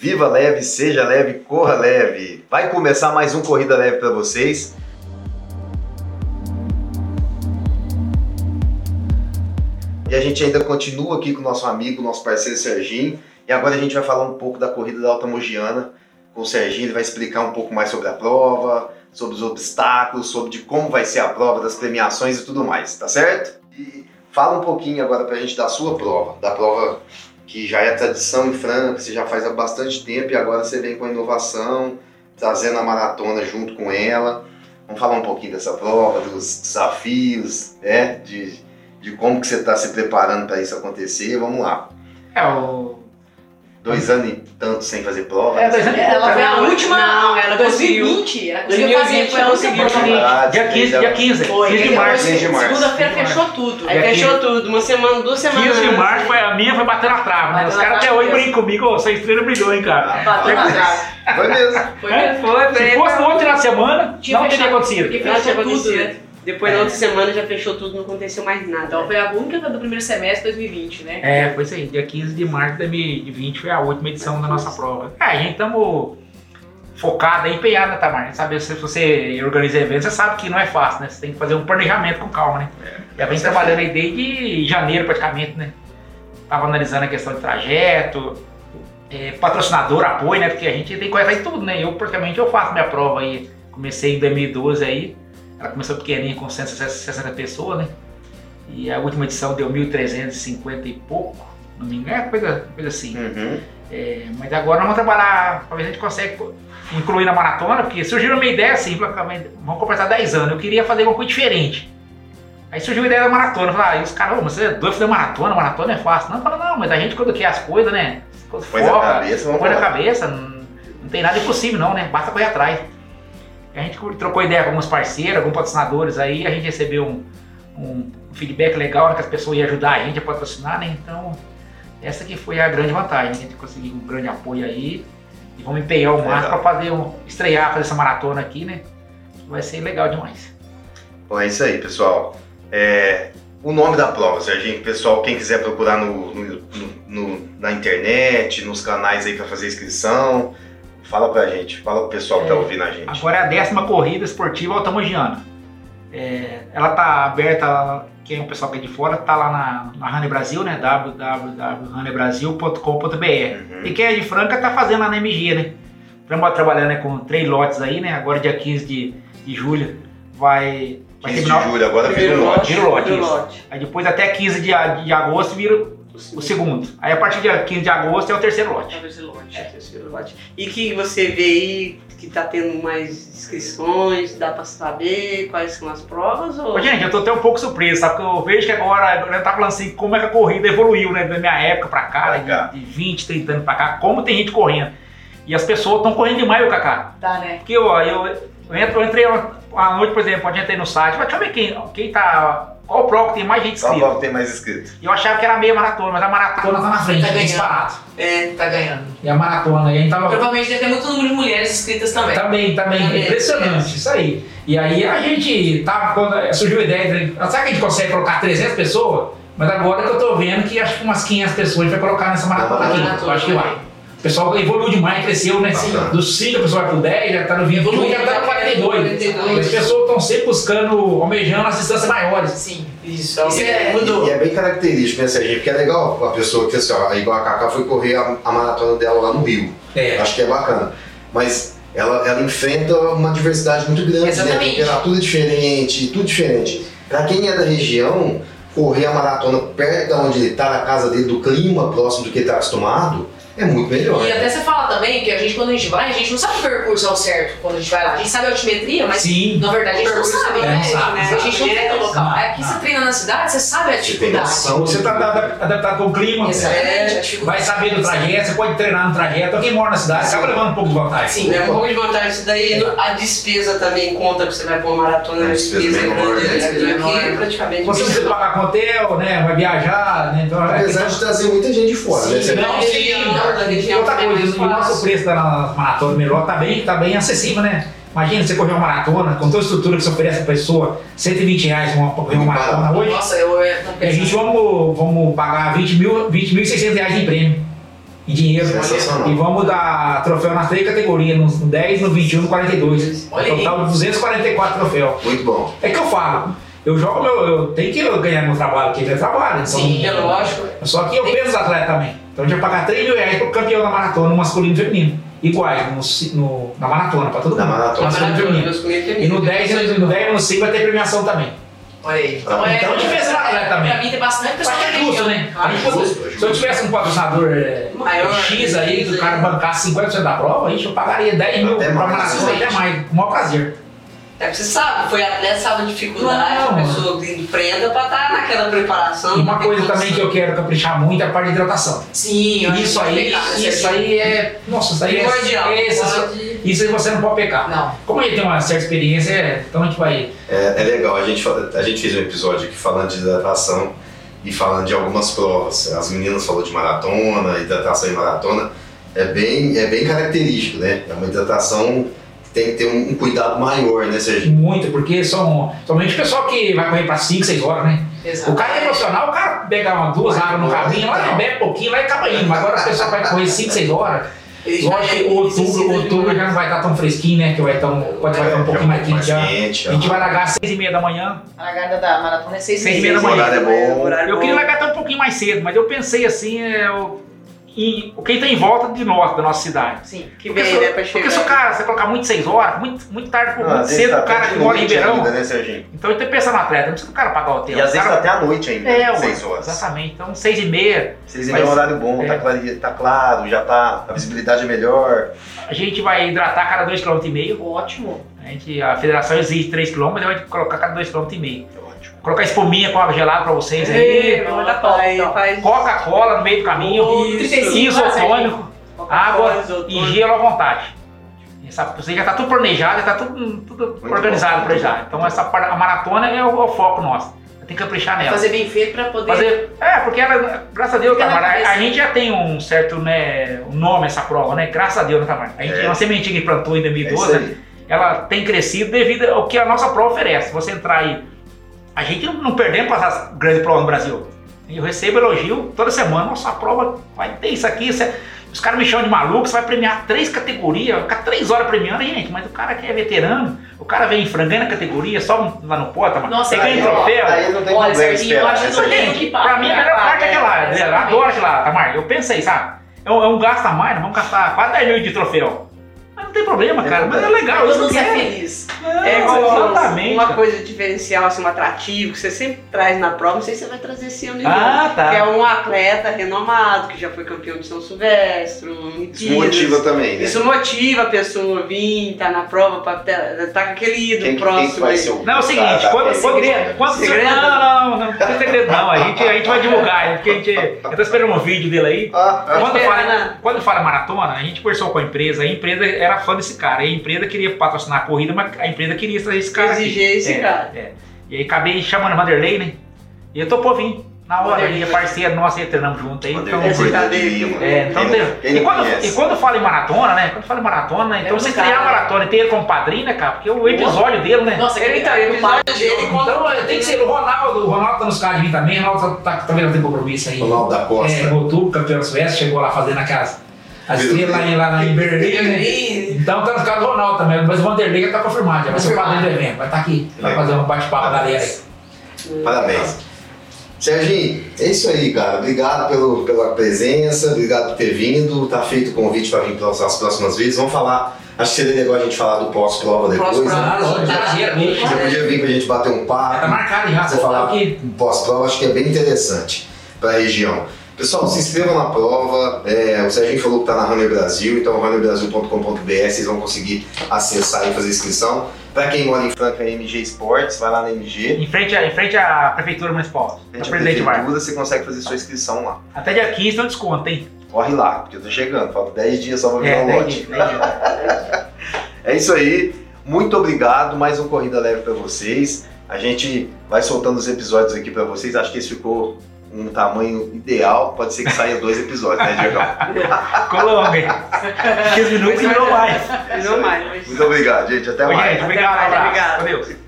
Viva leve, seja leve, corra leve. Vai começar mais um Corrida Leve para vocês. E a gente ainda continua aqui com o nosso amigo, nosso parceiro Serginho. E agora a gente vai falar um pouco da corrida da Alta Mogiana. Com o Serginho, ele vai explicar um pouco mais sobre a prova, sobre os obstáculos, sobre de como vai ser a prova, das premiações e tudo mais, tá certo? E fala um pouquinho agora pra gente da sua prova, da prova que já é tradição em Franca, você já faz há bastante tempo e agora você vem com a inovação, trazendo a maratona junto com ela. Vamos falar um pouquinho dessa prova, dos desafios, né? De, de como que você está se preparando para isso acontecer. Vamos lá. É, o Dois anos e tanto sem fazer prova. É, dois anos e Ela foi a última. não, ela 2020. Ela conseguiu fazer. 2020 Foi a ela única conseguiu prova. Verdade, Dia 15, já- dia 15, Foi, 15 de março. depois- 15 de março. Segunda-feira 15 de fechou tudo. Aí fechou 15. tudo, uma semana, duas semanas. 15 de março, foi, a minha foi bater na trave, né? Bateu Os na caras até hoje brincam comigo, ô, sua estrela brilhou, hein, cara. Bateu na trave. Foi mesmo. Foi É, mesmo. Foi, Se foi. fosse no outro final de semana, não teria acontecido. porque fechou tudo, acontecido. né? Depois É. na outra semana já fechou tudo, não aconteceu mais nada. Então foi a única do primeiro semestre de 2020, né? É, foi isso aí. Dia 15 de março de 2020 foi a última edição da nossa prova. É, a gente estamos focado e empenhado, né, Tamar? Sabe, se você organiza eventos, você sabe que não é fácil, né? Você tem que fazer um planejamento com calma, né? Já vem trabalhando aí desde janeiro praticamente, né? Tava analisando a questão de trajeto, é, patrocinador, apoio, né? Porque a gente tem que correr de tudo, né? Eu praticamente eu faço minha prova aí. Comecei em 2012 aí. Ela começou pequenininha com 160 pessoas, né? E a última edição deu 1.350 e pouco, não me engano, é coisa, coisa assim. Uhum. É, mas agora nós vamos trabalhar, pra ver se a gente consegue incluir na maratona, porque surgiu uma ideia assim, vamos completar 10 anos, eu queria fazer alguma coisa diferente. Aí surgiu a ideia da maratona, eu falei, ah, e os caras, "Ô, mas você é doido fazer maratona, maratona é fácil. Não, falei, não, mas a gente quando quer as coisas, né? Coisas Põe na foca, cabeça, põe na cabeça, não, não tem nada impossível não, né? Basta correr atrás. A gente trocou ideia com alguns parceiros, alguns patrocinadores aí, a gente recebeu um, um feedback legal, né, que as pessoas iam ajudar a gente a patrocinar, né? Então, essa que foi a grande vantagem, né? a gente conseguiu um grande apoio aí. E vamos empenhar o máximo para fazer um, estrear, fazer essa maratona aqui, né? Vai ser legal demais. Bom, é isso aí, pessoal. É, o nome da prova, Serginho, pessoal, quem quiser procurar no- no- no- na internet, nos canais aí para fazer inscrição, fala pra gente, fala pro pessoal que tá É, ouvindo a gente. Agora é a décima corrida esportiva altamogiana. É, ela tá aberta, quem é o pessoal que é de fora, tá lá na, na Rane Brasil, né? www.ranebrasil.com.br. Uhum. E quem é de Franca tá fazendo lá na MG, né? Estamos trabalhando né, com três lotes aí, né? Agora dia 15 de, de julho vai, vai 15 de terminar julho, agora vira um lote. Vira o lote, lote. Aí depois até 15 de, de agosto vira o segundo. Aí a partir de 15 de agosto é o terceiro lote. Talvez esse lote. É, terceiro lote. E que você vê aí que tá tendo mais inscrições, dá pra saber quais são as provas? Ou... Ô, gente, eu tô até um pouco surpreso, sabe? Porque eu vejo que agora, agora tá falando assim, como é que a corrida evoluiu, né? Da minha época pra cá, né. De, de 20, 30 anos pra cá, como tem gente correndo. E as pessoas estão correndo demais, o Kaká. Tá, né? Porque ó, eu, eu, entro, eu entrei uma, uma noite, por exemplo, onde entrei no site, mas deixa eu ver quem, quem tá. Qual prova que tem mais gente Qual inscrita? prova tem mais inscrito? E eu achava que era meia maratona, mas a maratona tá na frente, Tá tá ganhando. disparado. É, tá ganhando. E a maratona, e a gente tava. Provavelmente deve ter muito número de mulheres inscritas também. Também, também. É impressionante, isso aí. E aí a gente tava, quando surgiu a ideia, de, será que a gente consegue colocar 300 pessoas? Mas agora que eu tô vendo que acho que umas 500 pessoas a gente vai colocar nessa maratona aqui. Eu acho que vai. O pessoal evoluiu demais, cresceu, né? Sim. Dos 5 a pessoa vai pro 10, já tá no 20, Evoluiu, já tá no 42. 42. As pessoas estão sempre buscando, almejando as distâncias maiores. Sim. Isso, Isso é- mudou. E é bem característico, né, Serginho? Porque é legal a pessoa que, assim, ó, igual a Cacá foi correr a, a maratona dela lá no Rio. É. Acho que é bacana. Mas ela, ela enfrenta uma diversidade muito grande, né? Exatamente. Temperatura diferente, tudo diferente. Pra quem é da região, correr a maratona perto de onde ele tá, na casa dele, do clima próximo do que ele tá acostumado, é muito melhor. E até você fala também que a gente, quando a gente vai, a gente não sabe o percurso ao certo quando a gente vai lá. A gente sabe a altimetria, mas Sim. na verdade a gente não Percurso sabe, é, né? não sabe, A gente não tem o local. Não, Aqui não. você treina na cidade, você sabe a dificuldade. Você tá adap- adaptado com o clima, Exatamente, a vai saber do trajeto, você pode treinar no trajeto. Quem mora na cidade acaba levando um pouco de vantagem. Sim. É um pouco de vantagem isso daí. A despesa também conta que você vai pôr uma maratona, A despesa é grande. né? né? Praticamente. Você precisa pagar com hotel, né? Vai viajar, né? Então, Apesar de trazer muita gente de fora, né? Sim, Você- não, Da da região outra coisa, o nosso preço da maratona melhor tá bem, tá bem acessível, né? Imagina você correr uma maratona, com toda a estrutura que você oferece pra pessoa, 120 reais uma, correr uma maratona hoje. Nossa, eu eu tô E a gente vamos, vamos pagar 20 mil, 20.600 reais em prêmio. em dinheiro. E vamos dar troféu nas três categorias, no 10, no 21 e no 42. Olha aí. Total de 244 troféus. Muito bom. É que eu falo, eu jogo meu. Eu tenho que ganhar meu trabalho, que ele é trabalho. Então, Sim, é lógico. Só que eu penso os atletas também. Então a gente vai pagar 3 mil reais pro campeão da maratona, masculino e feminino. Iguais, no, no- na maratona, pra todo Na mundo. maratona. Masculino e feminino. E no 10 e no, no 10 e no 5 vai ter premiação também. Olha aí. Então, é, Então, a gente pensa no atleta também. Pra mim tem bastante Só pessoal que é justo, né? Claro, A gente é justo. se eu tivesse um patrocinador é, Maior, X aí, do cara aí. bancar 50% da prova, a gente eu pagaria 10 mil pra maratona, até mais, com o maior prazer. É porque você sabe, foi atleta, sabe a dificuldade, Não. a pessoa que empreenda pra estar naquela preparação. E uma coisa também que eu quero caprichar muito é a parte de hidratação. Sim, eu Isso vai aí, pegar, né, isso Serginho? aí é. Nossa, isso aí é. Primordial. Isso, Pode- isso aí você não pode pecar. Não. Como a gente tem uma certa experiência, é, então a gente vai. É, é legal, a gente, a gente fez um episódio aqui falando de hidratação e falando de algumas provas. As meninas falaram de maratona, hidratação em maratona. É bem, é bem característico, né? É uma hidratação tem que ter um, um cuidado maior, né, Serginho? Muito, porque são somente o pessoal que vai correr para 5, 6 horas, né? Exato. O cara que é profissional, o cara pega uma, duas águas no caminho, lá ele bebe pouquinho, lá e acaba indo. Mas agora o pessoal vai correr 5, 6 horas. Lógico que é- outubro, outubro já não vai estar tão fresquinho, né? Que vai estar um, pode vai estar um pouquinho mais quente já. quente, A gente vai largar às 6 e meia da manhã. A largada da maratona é 6 Seis e e meia da O manhã. horário é bom. Eu queria largar até um pouquinho mais cedo, mas eu pensei assim, é, eu, em, quem está em volta de nós, da nossa cidade. Sim. Que Porque, vem, se, né, pra porque chegar. se o cara, você colocar muito 6 horas, muito, muito tarde, Ah, muito cedo, tá o cara que mora em Ribeirão. ainda, né, Serginho? Então eu tô pensando no atleta, não precisa o cara pagar o hotel. E às o vezes cara, tá até à noite ainda, É, 6 horas. exatamente. Então 6 e meia, Seis e meia é um horário bom, é. tá, claro, tá claro, já tá, a visibilidade é melhor. a gente vai hidratar cada 2,5 km. Ótimo. A, gente, a federação exige 3 km, mas a gente vai colocar cada 2,5 km. Ótimo. Colocar espuminha com água gelada pra vocês É, aí. Faz- Coca-Cola no meio do caminho. Isso. 35 horas, Isotônico, água e gelo à vontade. Essa, você já tá tudo planejado, já tá tudo, tudo organizado pra já. Então essa a maratona é o, é o foco nosso. Tem que caprichar nela. Fazer bem feito pra poder. Fazer, é, porque ela, graças a Deus, Tamara, a, a gente já tem um certo né, um nome essa prova, né? Graças a Deus, né, Tamara? A gente É. é uma sementinha que plantou em É isso 2012, aí. Ela tem crescido devido ao que a nossa prova oferece. Você entrar aí, a gente não, não perdemos para essas grandes provas no Brasil. Eu recebo elogio toda semana, nossa, a prova vai ter isso aqui, isso é- os caras me chamam de maluco, você vai premiar três categorias, vai ficar três horas premiando, gente, mas o cara que é veterano, o cara vem frangando a categoria, só lá no pota, mas Nossa, você ganha Aí, troféu. aí não tem Olha, Serginho, eu acho né, que pra mim a melhor parte é aquela lá, eu adoro aquela lá, Tamar. Eu pensei, sabe? É um, é um gasto a mais, nós vamos gastar quase 10 mil de troféu. Mas não tem problema, cara, mas é legal, Todo mundo é feliz. É exatamente. uma coisa diferencial, assim, um atrativo que você sempre traz na prova, não sei se você vai trazer esse ano de novo. Ah, Que é tá. um atleta renomado, que já foi campeão de São Silvestre, Olimpíadas. Isso motiva também, né? Isso motiva a pessoa a vir, tá na prova, pra tá com aquele ídolo Quem, quem próximo. que vai aí. ser o Não, é o seguinte, quando, quando, segredo? quando Segredo? Não, não, não, não tem segredo não. A gente, a gente vai divulgar, né, porque a gente. Eu tô esperando um vídeo dele aí. Ah, ah, Quando fala, quando fala maratona, a gente conversou com a empresa, a empresa era fã desse cara. E a empresa queria patrocinar a corrida, mas a empresa queria trazer esse cara. aqui. Exigir esse É, cara. é. E aí acabei chamando o Vanderlei, né? E eu topou vir. Na hora, ele é parceiro nosso, e treinamos junto aí. Então, dele- Lima. é, então Quem não- quem e, quando, conhece? e quando fala em maratona, né? Quando fala em maratona, então um você criar a né? maratona e ter ele como padrinho, né, cara? Porque o episódio dele, né? Nossa, Ele ele tá, tá o episódio dele quando Então tem que ser o Ronaldo, o Ronaldo tá nos caras de vir também, o Ronaldo tá, tá, também não tem compromisso aí. Ronaldo da Costa. É, outubro, campeão suécio, chegou lá fazendo aquelas as estrelas lá, em- lá em Berlim, né? Então tá nos caras do Ronaldo também, mas o Vanderlei já tá confirmado, já vai ser o padrinho do evento, vai estar aqui, vai fazer um bate-papo com a galera aí. Parabéns. Serginho, é isso aí, cara. Obrigado pelo, pela presença, obrigado por ter vindo. Tá feito o convite para vir para as próximas vezes. Vamos falar. Acho que seria legal a gente falar do pós-prova depois. Pós-prova. Né? Ah, já tinha mesmo. Você podia vir pra gente bater um Tá papo. marcado já, Você você falar que pós-prova, acho que é bem interessante para a região. Pessoal, se inscrevam na prova. É, o Serginho falou que está na Runner Brasil, então runnerbrasil.com.br vocês vão conseguir acessar e fazer inscrição. Para quem mora em Franca, é MG Esportes, vai lá na MG. em frente, a, em frente à Prefeitura Municipal, da Frente à Presidente Vargas. prefeitura, você consegue fazer sua inscrição lá. Até dia 15 tem um desconto, hein? Corre lá, porque eu tô chegando, falta 10 dias só pra virar É, um lote. É isso aí. Muito obrigado. Mais um Corrida Leve para vocês. A gente vai soltando os episódios aqui para vocês. Acho que esse ficou um tamanho ideal. Pode ser que saia dois episódios, né, Diego? Hein? 15 minutos e não mais. Não mais. Muito obrigado, gente. Até mais. gente, obrigado, mais, um abraço. obrigado. Valeu.